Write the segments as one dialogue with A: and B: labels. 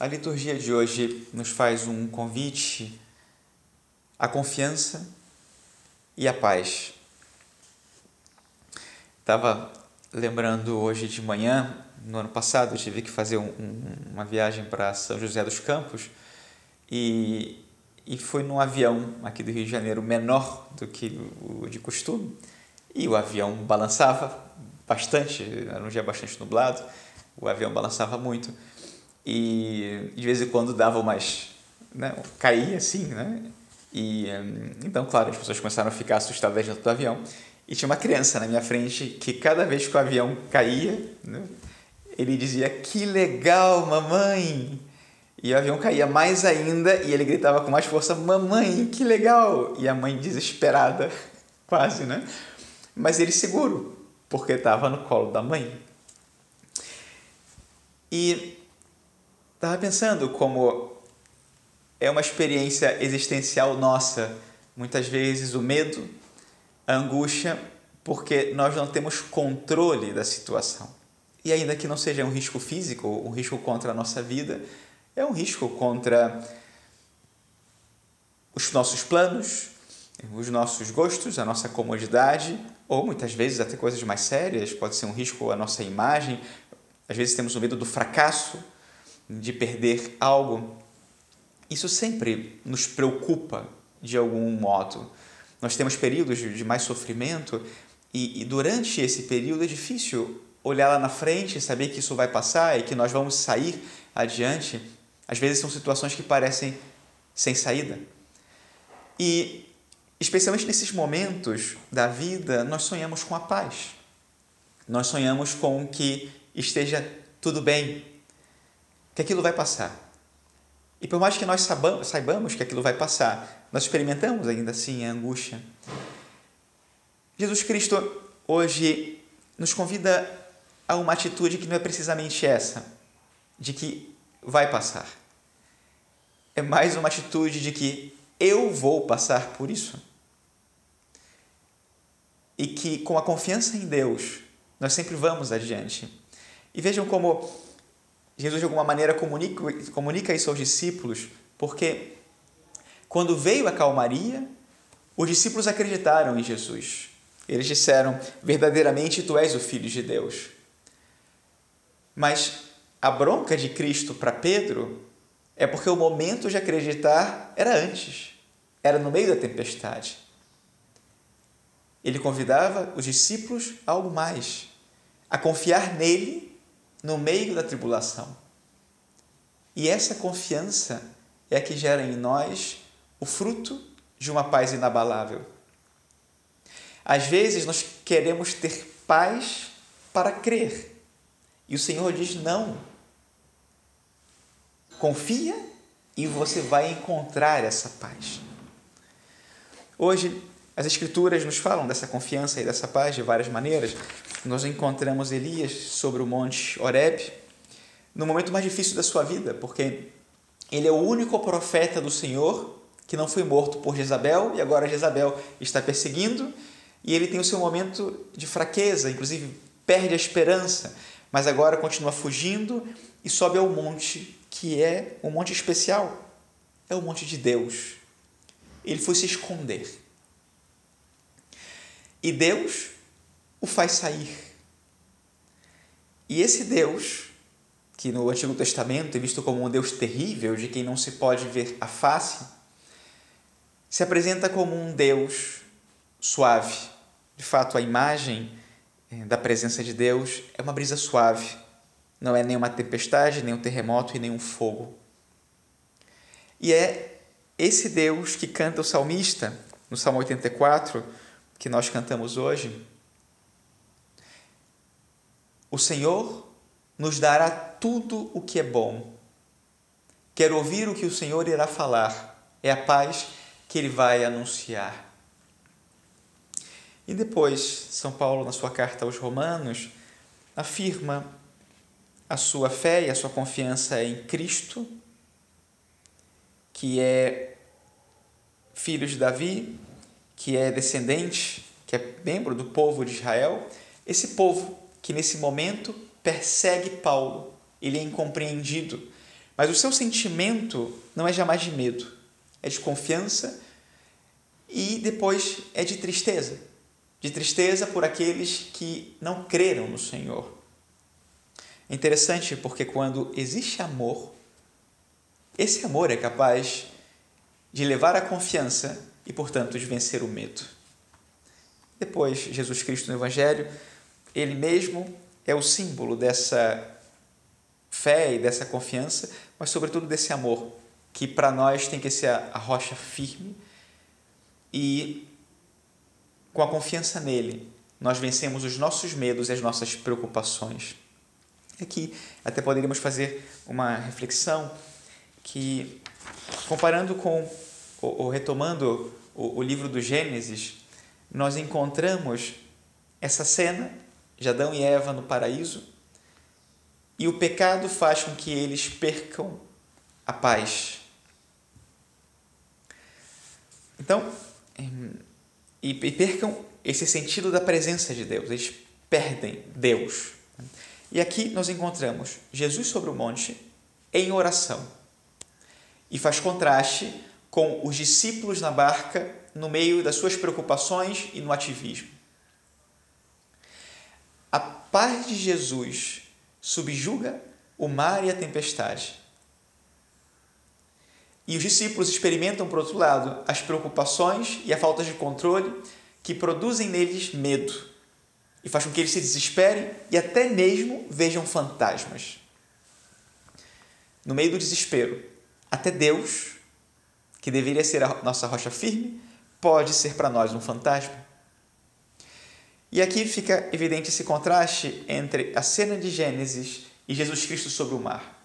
A: A liturgia de hoje nos faz um convite à confiança e à paz. Estava lembrando hoje de manhã, no ano passado, eu tive que fazer um, um, uma viagem para São José dos Campos e, e fui num avião aqui do Rio de Janeiro menor do que o de costume e o avião balançava bastante, era um dia bastante nublado, o avião balançava muito e de vez em quando dava umas. Né, caía assim, né? E então, claro, as pessoas começaram a ficar assustadas dentro do avião. E tinha uma criança na minha frente que cada vez que o avião caía, né, ele dizia: Que legal, mamãe! E o avião caía mais ainda e ele gritava com mais força: Mamãe, que legal! E a mãe desesperada, quase, né? Mas ele seguro, porque estava no colo da mãe. E Estava pensando como é uma experiência existencial nossa, muitas vezes o medo, a angústia, porque nós não temos controle da situação. E ainda que não seja um risco físico, um risco contra a nossa vida, é um risco contra os nossos planos, os nossos gostos, a nossa comodidade, ou muitas vezes até coisas mais sérias, pode ser um risco à nossa imagem. Às vezes temos o medo do fracasso, de perder algo, isso sempre nos preocupa de algum modo. Nós temos períodos de mais sofrimento e, e durante esse período é difícil olhar lá na frente e saber que isso vai passar e que nós vamos sair adiante. Às vezes são situações que parecem sem saída. E especialmente nesses momentos da vida, nós sonhamos com a paz. Nós sonhamos com que esteja tudo bem, que aquilo vai passar. E por mais que nós saibamos que aquilo vai passar, nós experimentamos ainda assim a angústia. Jesus Cristo hoje nos convida a uma atitude que não é precisamente essa, de que vai passar. É mais uma atitude de que eu vou passar por isso. E que com a confiança em Deus, nós sempre vamos adiante. E vejam como Jesus, de alguma maneira, comunica, comunica isso aos discípulos, porque quando veio a calmaria, os discípulos acreditaram em Jesus. Eles disseram: verdadeiramente tu és o Filho de Deus. Mas a bronca de Cristo para Pedro é porque o momento de acreditar era antes, era no meio da tempestade. Ele convidava os discípulos a algo mais, a confiar nele no meio da tribulação. E essa confiança é a que gera em nós o fruto de uma paz inabalável. Às vezes nós queremos ter paz para crer. E o Senhor diz: não. Confia e você vai encontrar essa paz. Hoje, as Escrituras nos falam dessa confiança e dessa paz de várias maneiras. Nós encontramos Elias sobre o monte Horeb, no momento mais difícil da sua vida, porque ele é o único profeta do Senhor que não foi morto por Jezabel e agora Jezabel está perseguindo e ele tem o seu momento de fraqueza, inclusive perde a esperança, mas agora continua fugindo e sobe ao monte que é um monte especial, é o monte de Deus. Ele foi se esconder. E Deus o faz sair. E esse Deus, que no Antigo Testamento é visto como um Deus terrível, de quem não se pode ver a face, se apresenta como um Deus suave. De fato, a imagem eh, da presença de Deus é uma brisa suave. Não é nem uma tempestade, nem um terremoto e nem um fogo. E é esse Deus que canta o salmista no Salmo 84, que nós cantamos hoje, o Senhor nos dará tudo o que é bom. Quero ouvir o que o Senhor irá falar. É a paz que ele vai anunciar. E depois, São Paulo, na sua carta aos Romanos, afirma a sua fé e a sua confiança em Cristo, que é filho de Davi, que é descendente, que é membro do povo de Israel. Esse povo que nesse momento persegue Paulo. Ele é incompreendido Mas o seu sentimento não é jamais de medo, é de confiança e depois é de tristeza. De tristeza por aqueles que não creram no Senhor. É interessante porque quando existe amor, esse amor é capaz de levar à confiança e, portanto, de vencer o medo. Depois, Jesus Cristo no Evangelho, ele mesmo é o símbolo dessa fé e dessa confiança, mas, sobretudo, desse amor, que para nós tem que ser a rocha firme e, com a confiança nele, nós vencemos os nossos medos e as nossas preocupações. Aqui até poderíamos fazer uma reflexão que, comparando com, ou, retomando o, livro do Gênesis, nós encontramos essa cena de Adão e Eva no paraíso e o pecado faz com que eles percam a paz. Então, e percam esse sentido da presença de Deus, eles perdem Deus. E aqui nós encontramos Jesus sobre o monte em oração e faz contraste com os discípulos na barca no meio das suas preocupações e no ativismo. A paz de Jesus subjuga o mar e a tempestade. E os discípulos experimentam, por outro lado, as preocupações e a falta de controle que produzem neles medo e faz com que eles se desesperem e até mesmo vejam fantasmas. No meio do desespero, até Deus, que deveria ser a nossa rocha firme, pode ser para nós um fantasma. E aqui fica evidente esse contraste entre a cena de Gênesis e Jesus Cristo sobre o mar.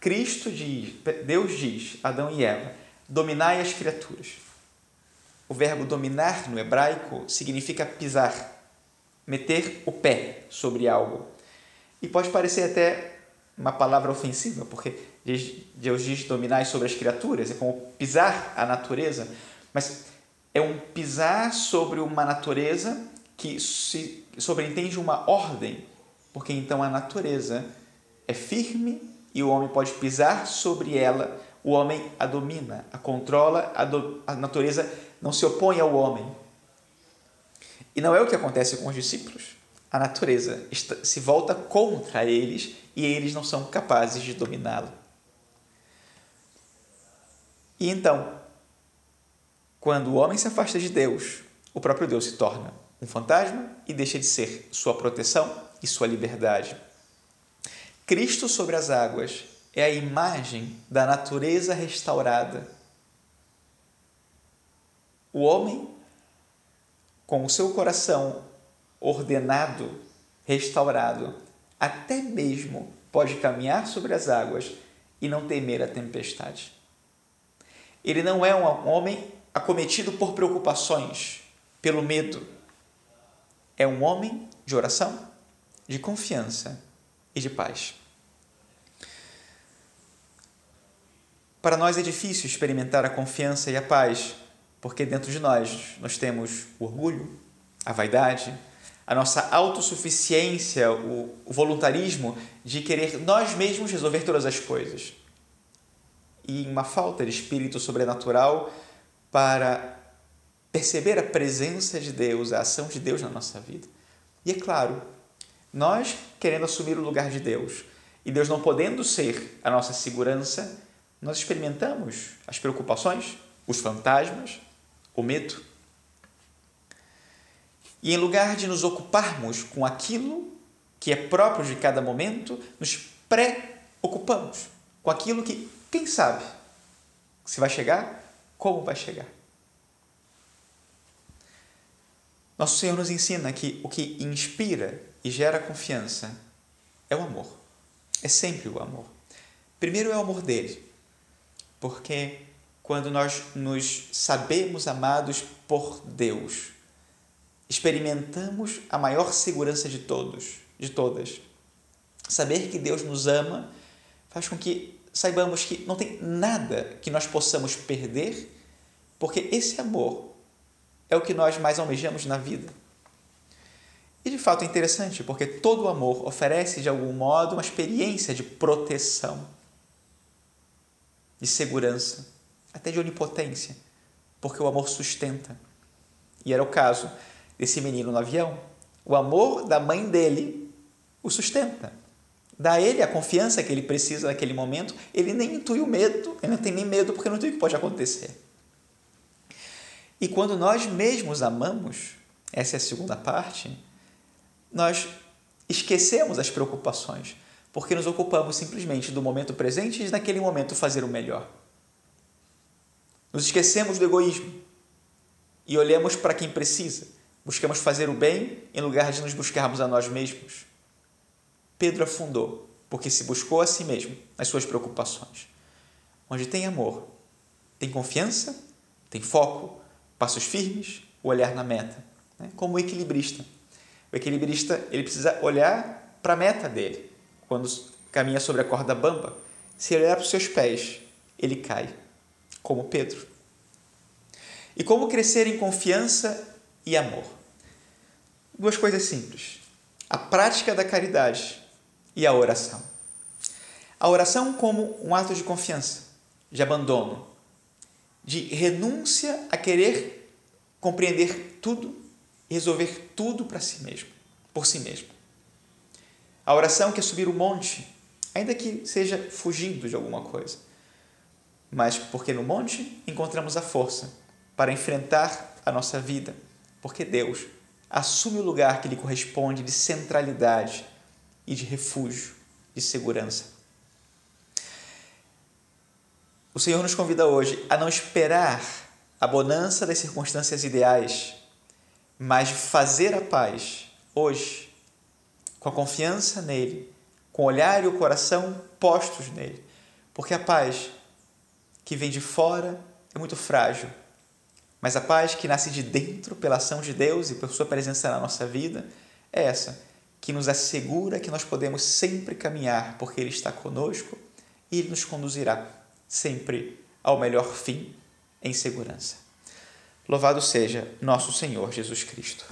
A: Cristo diz, Deus diz, Adão e Eva, dominai as criaturas. O verbo dominar no hebraico significa pisar, meter o pé sobre algo. E pode parecer até uma palavra ofensiva, porque Deus diz dominar sobre as criaturas, é como pisar a natureza, mas é um pisar sobre uma natureza que se sobreentende uma ordem, porque então a natureza é firme e o homem pode pisar sobre ela, o homem a domina, a controla, a, do, a natureza não se opõe ao homem. E não é o que acontece com os discípulos. A natureza se volta contra eles e eles não são capazes de dominá-lo. E então, quando o homem se afasta de Deus, o próprio Deus se torna um fantasma e deixa de ser sua proteção e sua liberdade. Cristo sobre as águas é a imagem da natureza restaurada. O homem, com o seu coração ordenado, restaurado, até mesmo pode caminhar sobre as águas e não temer a tempestade. Ele não é um homem acometido por preocupações, pelo medo. É um homem de oração, de confiança e de paz. Para nós é difícil experimentar a confiança e a paz, porque dentro de nós nós temos o orgulho, a vaidade, a nossa autossuficiência, o voluntarismo de querer nós mesmos resolver todas as coisas. E uma falta de espírito sobrenatural para perceber a presença de Deus, a ação de Deus na nossa vida. E é claro, nós querendo assumir o lugar de Deus e Deus não podendo ser a nossa segurança, nós experimentamos as preocupações, os fantasmas, o medo. E em lugar de nos ocuparmos com aquilo que é próprio de cada momento, nos preocupamos com aquilo que, quem sabe, se vai chegar, como vai chegar. Nosso Senhor nos ensina que o que inspira e gera confiança é o amor. É sempre o amor. Primeiro é o amor dele, porque quando nós nos sabemos amados por Deus, experimentamos a maior segurança de todos, de todas. Saber que Deus nos ama faz com que saibamos que não tem nada que nós possamos perder, porque esse amor é o que nós mais almejamos na vida. E de fato é interessante, porque todo amor oferece de algum modo uma experiência de proteção. de segurança, até de onipotência, porque o amor sustenta. E era o caso desse menino no avião. O amor da mãe dele o sustenta. Dá a ele a confiança que ele precisa naquele momento. Ele nem intui o medo, ele não tem nem medo porque não tem o que pode acontecer. E quando nós mesmos amamos, essa é a segunda parte, nós esquecemos as preocupações, porque nos ocupamos simplesmente do momento presente e naquele momento fazer o melhor. Nos esquecemos do egoísmo e olhamos para quem precisa. Buscamos fazer o bem em lugar de nos buscarmos a nós mesmos. Pedro afundou, porque se buscou a si mesmo, nas suas preocupações. Onde tem amor, tem confiança, tem foco, passos firmes, o olhar na meta, né? como o equilibrista. O equilibrista ele precisa olhar para a meta dele. Quando caminha sobre a corda bamba, se ele olhar para os seus pés, ele cai, como Pedro. E como crescer em confiança e amor? Duas coisas simples: a prática da caridade e a oração. A oração como um ato de confiança, de abandono, de renúncia a querer compreender tudo e resolver tudo para si mesmo, por si mesmo. A oração quer subir o monte, ainda que seja fugindo de alguma coisa. Mas porque no monte encontramos a força para enfrentar a nossa vida, porque Deus assume o lugar que lhe corresponde de centralidade e de refúgio, de segurança. O Senhor nos convida hoje a não esperar a bonança das circunstâncias ideais, mas fazer a paz hoje, com a confiança nele, com o olhar e o coração postos nele, porque a paz que vem de fora é muito frágil, mas a paz que nasce de dentro pela ação de Deus e por sua presença na nossa vida é essa, que nos assegura que nós podemos sempre caminhar, porque Ele está conosco e Ele nos conduzirá sempre ao melhor fim em segurança. Louvado seja nosso Senhor Jesus Cristo.